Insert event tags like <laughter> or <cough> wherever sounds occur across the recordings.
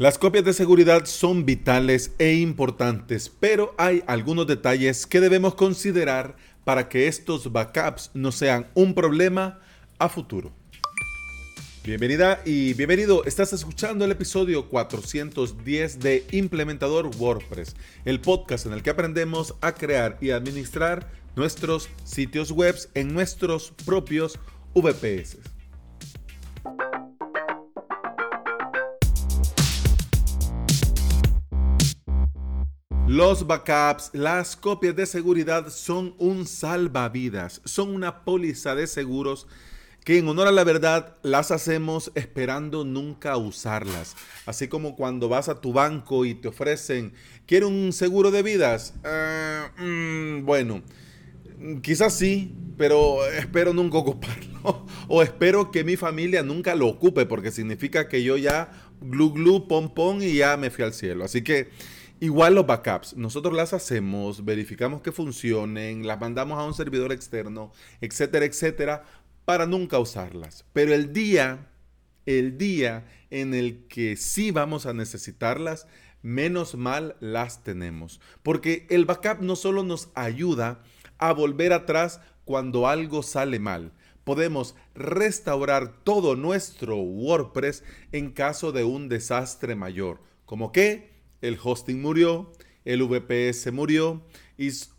Las copias de seguridad son vitales e importantes, pero hay algunos detalles que debemos considerar para que estos backups no sean un problema a futuro. Bienvenida y bienvenido. Estás escuchando el episodio 410 de Implementador WordPress, el podcast en el que aprendemos a crear y administrar nuestros sitios web en nuestros propios VPS. Los backups, las copias de seguridad son un salvavidas, son una póliza de seguros que en honor a la verdad las hacemos esperando nunca usarlas. Así como cuando vas a tu banco y te ofrecen, ¿quiere un seguro de vidas? Eh, mm, bueno, quizás sí, pero espero nunca ocuparlo. <laughs> o espero que mi familia nunca lo ocupe, porque significa que yo ya glu glu, pom pom y ya me fui al cielo. Así que Igual los backups, nosotros las hacemos, verificamos que funcionen, las mandamos a un servidor externo, etcétera, etcétera, para nunca usarlas. Pero el día, el día en el que sí vamos a necesitarlas, menos mal las tenemos. Porque el backup no solo nos ayuda a volver atrás cuando algo sale mal, podemos restaurar todo nuestro WordPress en caso de un desastre mayor. ¿Como qué? El hosting murió, el VPS murió,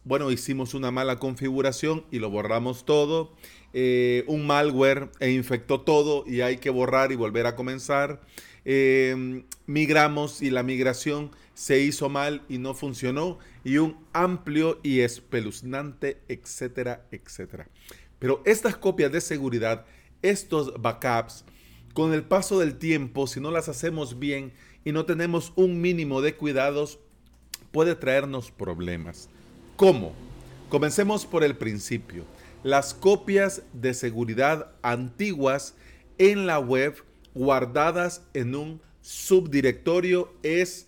bueno, hicimos una mala configuración y lo borramos todo, eh, un malware e infectó todo y hay que borrar y volver a comenzar. Eh, migramos y la migración se hizo mal y no funcionó y un amplio y espeluznante, etcétera, etcétera. Pero estas copias de seguridad, estos backups, con el paso del tiempo, si no las hacemos bien, y no tenemos un mínimo de cuidados, puede traernos problemas. ¿Cómo? Comencemos por el principio. Las copias de seguridad antiguas en la web guardadas en un subdirectorio es,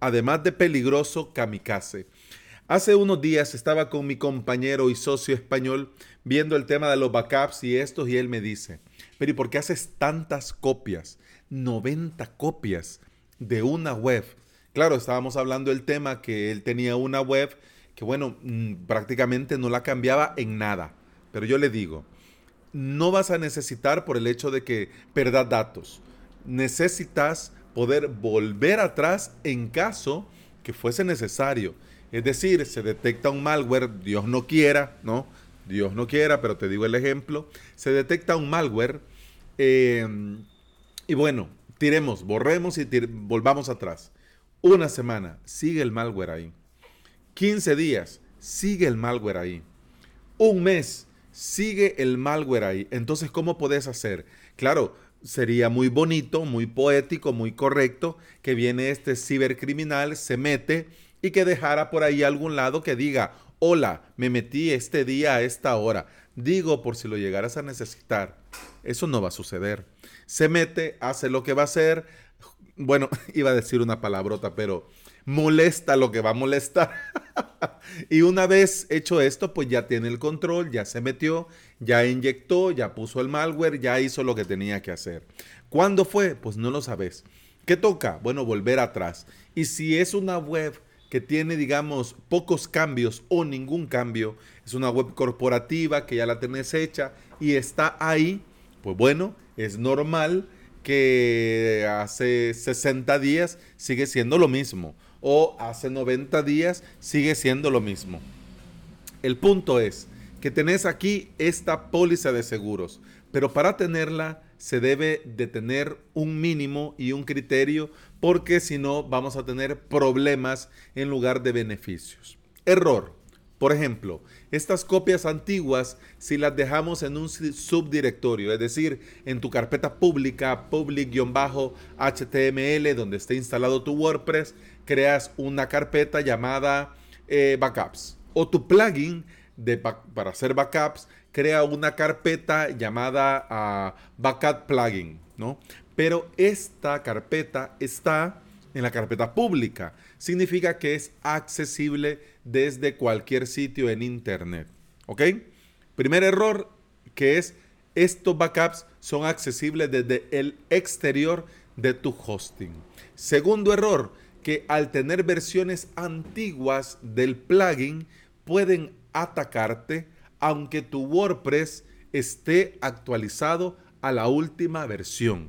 además de peligroso, kamikaze. Hace unos días estaba con mi compañero y socio español viendo el tema de los backups y estos y él me dice, pero ¿y por qué haces tantas copias? 90 copias de una web. Claro, estábamos hablando del tema que él tenía una web que, bueno, mm, prácticamente no la cambiaba en nada. Pero yo le digo, no vas a necesitar por el hecho de que perdas datos. Necesitas poder volver atrás en caso que fuese necesario. Es decir, se detecta un malware, Dios no quiera, ¿no? Dios no quiera, pero te digo el ejemplo. Se detecta un malware eh, y bueno, tiremos, borremos y volvamos atrás. Una semana, sigue el malware ahí. 15 días, sigue el malware ahí. Un mes, sigue el malware ahí. Entonces, ¿cómo podés hacer? Claro, sería muy bonito, muy poético, muy correcto que viene este cibercriminal, se mete y que dejara por ahí algún lado que diga, hola, me metí este día a esta hora. Digo por si lo llegaras a necesitar. Eso no va a suceder se mete, hace lo que va a hacer. Bueno, <laughs> iba a decir una palabrota, pero molesta lo que va a molestar. <laughs> y una vez hecho esto, pues ya tiene el control, ya se metió, ya inyectó, ya puso el malware, ya hizo lo que tenía que hacer. ¿Cuándo fue? Pues no lo sabes. ¿Qué toca? Bueno, volver atrás. Y si es una web que tiene, digamos, pocos cambios o ningún cambio, es una web corporativa que ya la tenés hecha y está ahí, pues bueno, es normal que hace 60 días sigue siendo lo mismo o hace 90 días sigue siendo lo mismo. El punto es que tenés aquí esta póliza de seguros, pero para tenerla se debe de tener un mínimo y un criterio porque si no vamos a tener problemas en lugar de beneficios. Error. Por ejemplo, estas copias antiguas, si las dejamos en un subdirectorio, es decir, en tu carpeta pública, public-html, donde esté instalado tu WordPress, creas una carpeta llamada eh, backups. O tu plugin de para hacer backups, crea una carpeta llamada ah, backup plugin, ¿no? Pero esta carpeta está en la carpeta pública. Significa que es accesible desde cualquier sitio en Internet. ¿Ok? Primer error que es estos backups son accesibles desde el exterior de tu hosting. Segundo error, que al tener versiones antiguas del plugin pueden atacarte aunque tu WordPress esté actualizado a la última versión.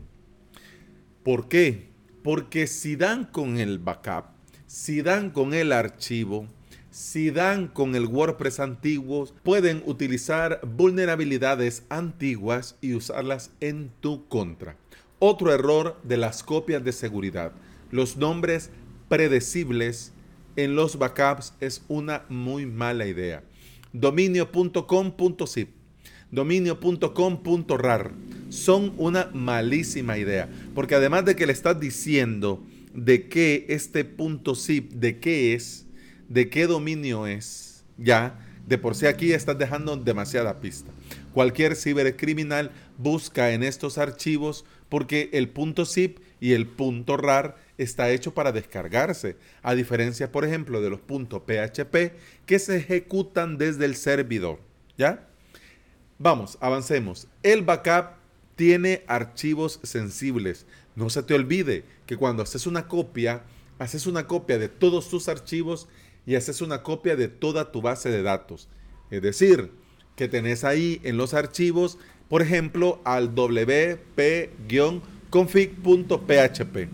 ¿Por qué? Porque si dan con el backup, si dan con el archivo, si dan con el WordPress antiguo, pueden utilizar vulnerabilidades antiguas y usarlas en tu contra. Otro error de las copias de seguridad. Los nombres predecibles en los backups es una muy mala idea. Dominio.com.zip, dominio.com.rar son una malísima idea, porque además de que le estás diciendo de qué este punto zip, de qué es, de qué dominio es, ya, de por sí aquí estás dejando demasiada pista. Cualquier cibercriminal busca en estos archivos porque el punto zip y el punto rar está hecho para descargarse, a diferencia, por ejemplo, de los puntos PHP que se ejecutan desde el servidor. ¿Ya? Vamos, avancemos. El backup tiene archivos sensibles. No se te olvide que cuando haces una copia, haces una copia de todos tus archivos y haces una copia de toda tu base de datos. Es decir, que tenés ahí en los archivos, por ejemplo, al wp-config.php.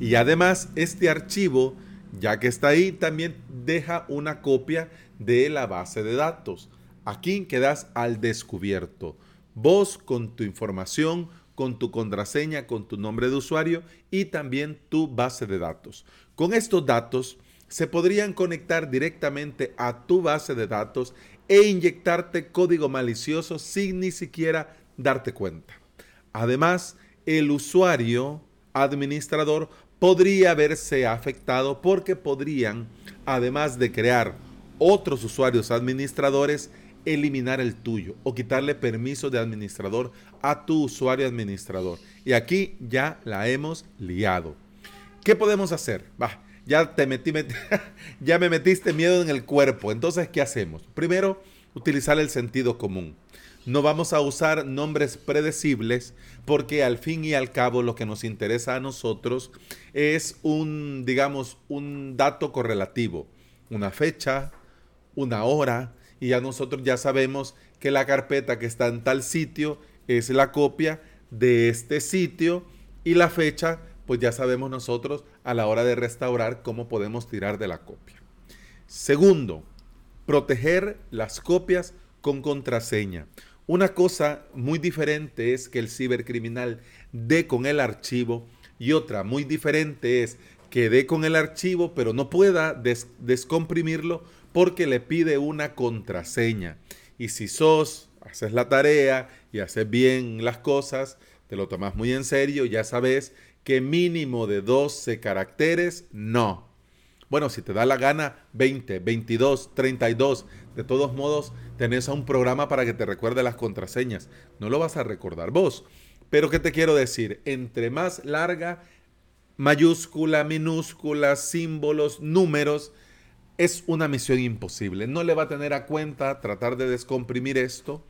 Y además, este archivo, ya que está ahí, también deja una copia de la base de datos. Aquí quedas al descubierto. Vos con tu información, con tu contraseña, con tu nombre de usuario y también tu base de datos. Con estos datos, se podrían conectar directamente a tu base de datos e inyectarte código malicioso sin ni siquiera darte cuenta. Además, el usuario administrador podría verse afectado porque podrían, además de crear otros usuarios administradores, eliminar el tuyo o quitarle permiso de administrador a tu usuario administrador. Y aquí ya la hemos liado. ¿Qué podemos hacer? Va, ya, te metí, <laughs> ya me metiste miedo en el cuerpo. Entonces, ¿qué hacemos? Primero, utilizar el sentido común. No vamos a usar nombres predecibles porque al fin y al cabo lo que nos interesa a nosotros es un, digamos, un dato correlativo, una fecha, una hora, y ya nosotros ya sabemos que la carpeta que está en tal sitio es la copia de este sitio y la fecha pues ya sabemos nosotros a la hora de restaurar cómo podemos tirar de la copia. Segundo, proteger las copias con contraseña. Una cosa muy diferente es que el cibercriminal dé con el archivo y otra muy diferente es que dé con el archivo pero no pueda descomprimirlo porque le pide una contraseña. Y si sos, haces la tarea y haces bien las cosas, te lo tomas muy en serio, ya sabes que mínimo de 12 caracteres, no. Bueno, si te da la gana, 20, 22, 32. De todos modos, tenés a un programa para que te recuerde las contraseñas. No lo vas a recordar vos. Pero ¿qué te quiero decir? Entre más larga, mayúscula, minúscula, símbolos, números, es una misión imposible. No le va a tener a cuenta tratar de descomprimir esto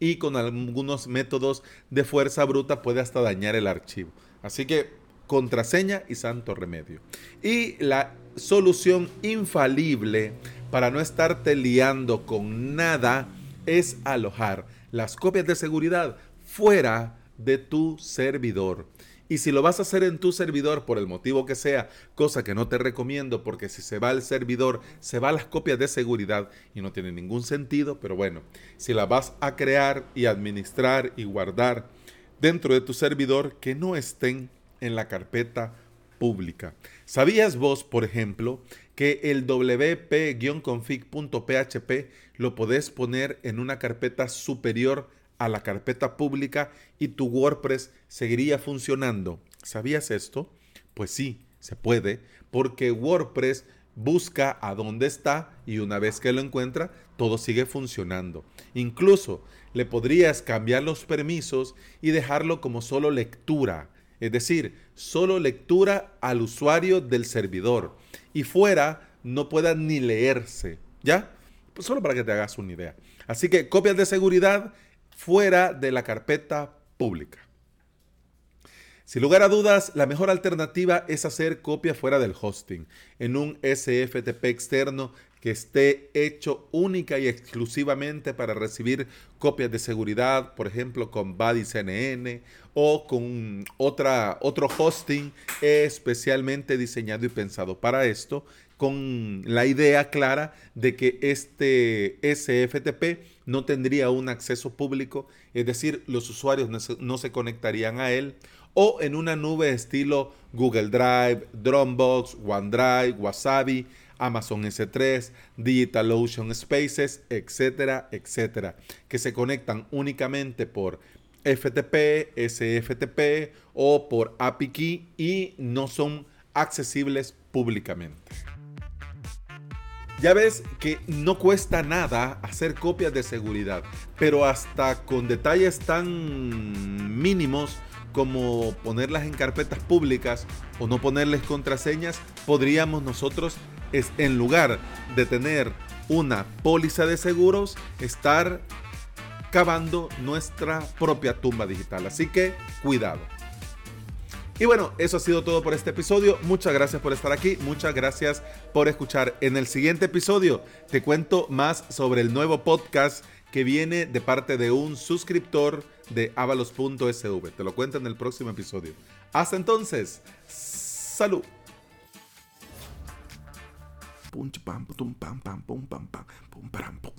y con algunos métodos de fuerza bruta puede hasta dañar el archivo. Así que contraseña y santo remedio. Y la solución infalible para no estarte liando con nada es alojar las copias de seguridad fuera de tu servidor. Y si lo vas a hacer en tu servidor por el motivo que sea, cosa que no te recomiendo porque si se va al servidor, se va las copias de seguridad y no tiene ningún sentido, pero bueno, si la vas a crear y administrar y guardar dentro de tu servidor que no estén en la carpeta pública. ¿Sabías vos, por ejemplo, que el wp-config.php lo podés poner en una carpeta superior a la carpeta pública y tu WordPress seguiría funcionando? ¿Sabías esto? Pues sí, se puede, porque WordPress busca a dónde está y una vez que lo encuentra, todo sigue funcionando. Incluso le podrías cambiar los permisos y dejarlo como solo lectura, es decir, solo lectura al usuario del servidor y fuera no pueda ni leerse, ¿ya? Pues solo para que te hagas una idea. Así que copias de seguridad fuera de la carpeta pública. Sin lugar a dudas, la mejor alternativa es hacer copia fuera del hosting, en un SFTP externo que esté hecho única y exclusivamente para recibir copias de seguridad, por ejemplo, con Buddy CNN o con otro hosting especialmente diseñado y pensado para esto, con la idea clara de que este SFTP no tendría un acceso público, es decir, los usuarios no se, conectarían a él, o en una nube estilo Google Drive, Dropbox, OneDrive, Wasabi, Amazon S3, DigitalOcean Spaces, etcétera, etcétera, que se conectan únicamente por FTP, SFTP o por API Key y no son accesibles públicamente. Ya ves que no cuesta nada hacer copias de seguridad, pero hasta con detalles tan mínimos como ponerlas en carpetas públicas o no ponerles contraseñas, podríamos nosotros, es, en lugar de tener una póliza de seguros, estar cavando nuestra propia tumba digital. Así que cuidado. Y bueno, eso ha sido todo por este episodio. Muchas gracias por estar aquí, muchas gracias por escuchar. En el siguiente episodio te cuento más sobre el nuevo podcast que viene de parte de un suscriptor de avalos.sv. Te lo cuento en el próximo episodio. Hasta entonces, salud. Punch pam pum pam pam pum pam pam pum pam pum